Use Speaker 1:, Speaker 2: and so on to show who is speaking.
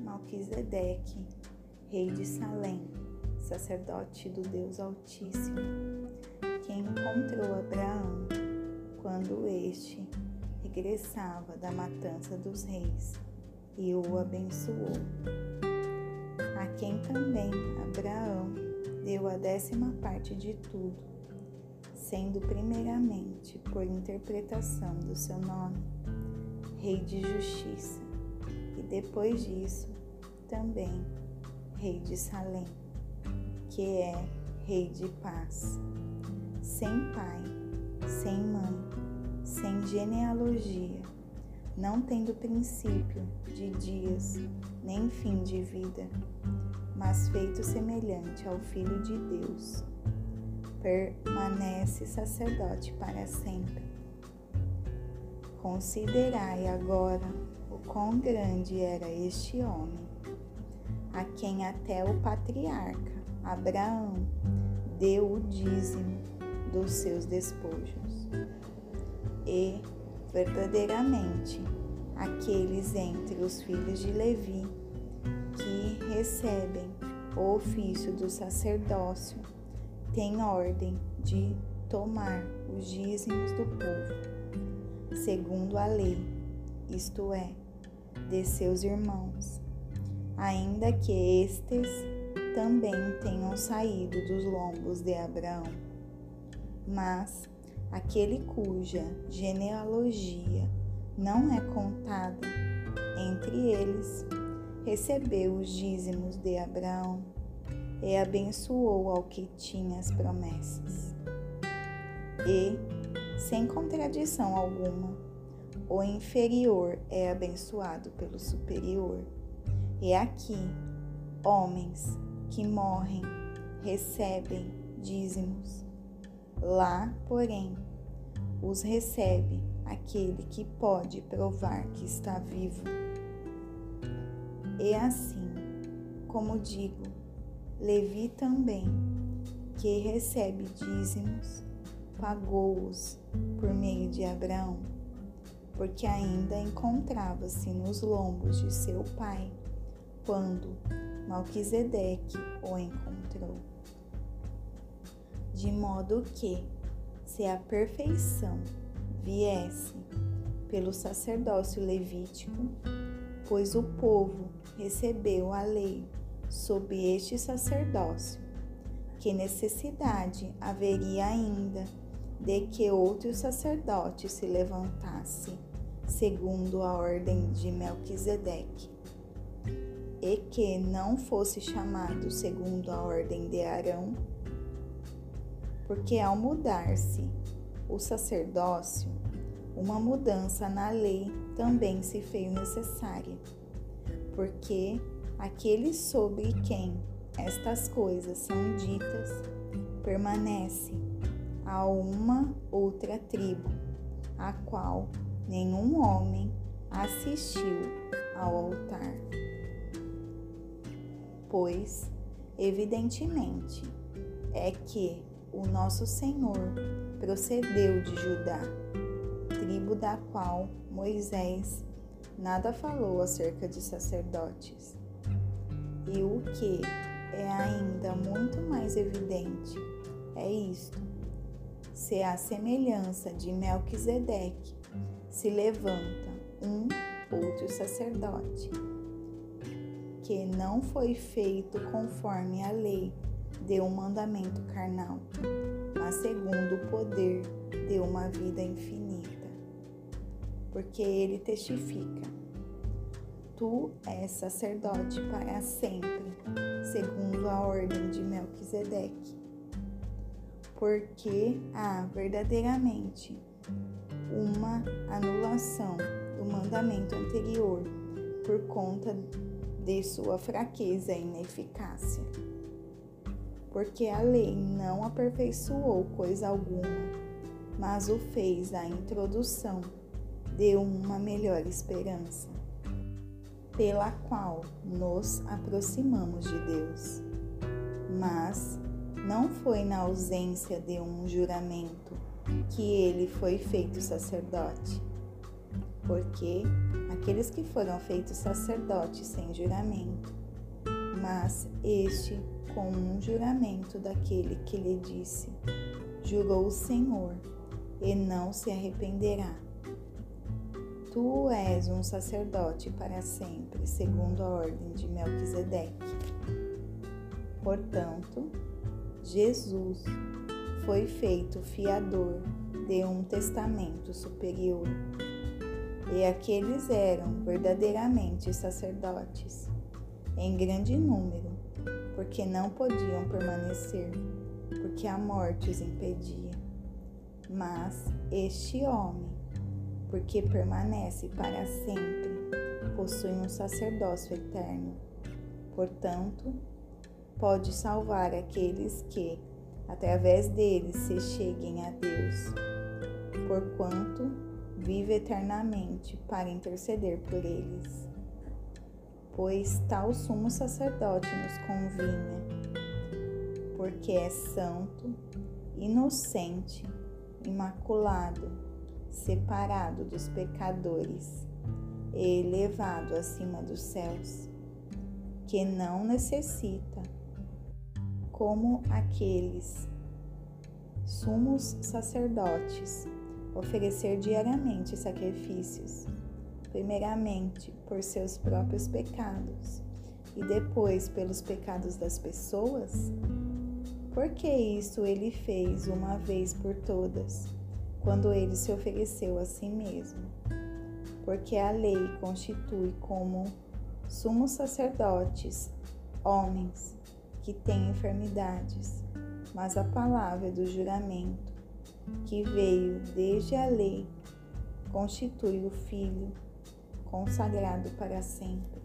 Speaker 1: Melquisedeque, rei de Salém, sacerdote do Deus Altíssimo, quem encontrou Abraão quando este regressava da matança dos reis e o abençoou. A quem também Abraão deu a décima parte de tudo, sendo primeiramente por interpretação do seu nome, Rei de Justiça, depois disso também Rei de Salém, que é Rei de Paz, sem pai, sem mãe, sem genealogia não tendo princípio de dias, nem fim de vida, mas feito semelhante ao Filho de Deus, permanece sacerdote para sempre. Considerai agora o quão grande era este homem, a quem até o patriarca Abraão deu o dízimo dos seus despojos. E verdadeiramente aqueles entre os filhos de Levi que recebem o ofício do sacerdócio têm ordem de tomar os dízimos do povo, segundo a lei, isto é, de seus irmãos, ainda que estes também tenham saído dos lombos de Abraão. Mas aquele cuja genealogia não é contada entre eles, recebeu os dízimos de Abraão e abençoou ao que tinha as promessas. E, sem contradição alguma, o inferior é abençoado pelo superior. E aqui, homens que morrem recebem dízimos Lá, porém, os recebe aquele que pode provar que está vivo. E assim, como digo, Levi também, que recebe dízimos, pagou-os por meio de Abraão, porque ainda encontrava-se nos lombos de seu pai quando Malquisedeque o encontrou. De modo que, se a perfeição viesse pelo sacerdócio levítico, pois o povo recebeu a lei sob este sacerdócio, que necessidade haveria ainda de que outro sacerdote se levantasse, segundo a ordem de Melquisedeque, e que não fosse chamado segundo a ordem de Arão, porque ao mudar-se o sacerdócio, uma mudança na lei também se fez necessária, porque aquele sobre quem estas coisas são ditas permanece a uma outra tribo, a qual nenhum homem assistiu ao altar. Pois, evidentemente, é que o nosso Senhor procedeu de Judá, tribo da qual Moisés nada falou acerca de sacerdotes. E o que é ainda muito mais evidente é isto: se a semelhança de Melquisedeque se levanta um outro sacerdote, que não foi feito conforme a lei de um mandamento carnal, mas segundo o poder de uma vida infinita. Porque ele testifica: Tu és sacerdote para sempre, segundo a ordem de Melquisedeque. Porque há verdadeiramente uma anulação do mandamento anterior por conta de sua fraqueza e ineficácia porque a lei não aperfeiçoou coisa alguma, mas o fez a introdução de uma melhor esperança, pela qual nos aproximamos de Deus. Mas não foi na ausência de um juramento que ele foi feito sacerdote, porque aqueles que foram feitos sacerdotes sem juramento, mas este com um juramento daquele que lhe disse: Jurou o Senhor, e não se arrependerá. Tu és um sacerdote para sempre, segundo a ordem de Melquisedeque. Portanto, Jesus foi feito fiador de um testamento superior. E aqueles eram verdadeiramente sacerdotes, em grande número, porque não podiam permanecer, porque a morte os impedia. Mas este homem, porque permanece para sempre, possui um sacerdócio eterno. Portanto, pode salvar aqueles que, através dele, se cheguem a Deus, porquanto vive eternamente para interceder por eles. Pois tal sumo sacerdote nos convinha, porque é santo, inocente, imaculado separado dos pecadores e elevado acima dos céus, que não necessita, como aqueles sumos sacerdotes, oferecer diariamente sacrifícios, primeiramente por seus próprios pecados e depois pelos pecados das pessoas? Porque isso ele fez uma vez por todas quando ele se ofereceu a si mesmo, porque a lei constitui como sumos sacerdotes homens que têm enfermidades, mas a palavra do juramento, que veio desde a lei, constitui o Filho consagrado para sempre.